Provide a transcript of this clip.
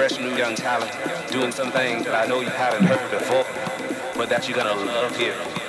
fresh new young talent doing some things that I know you haven't heard before, but that you're gonna love here.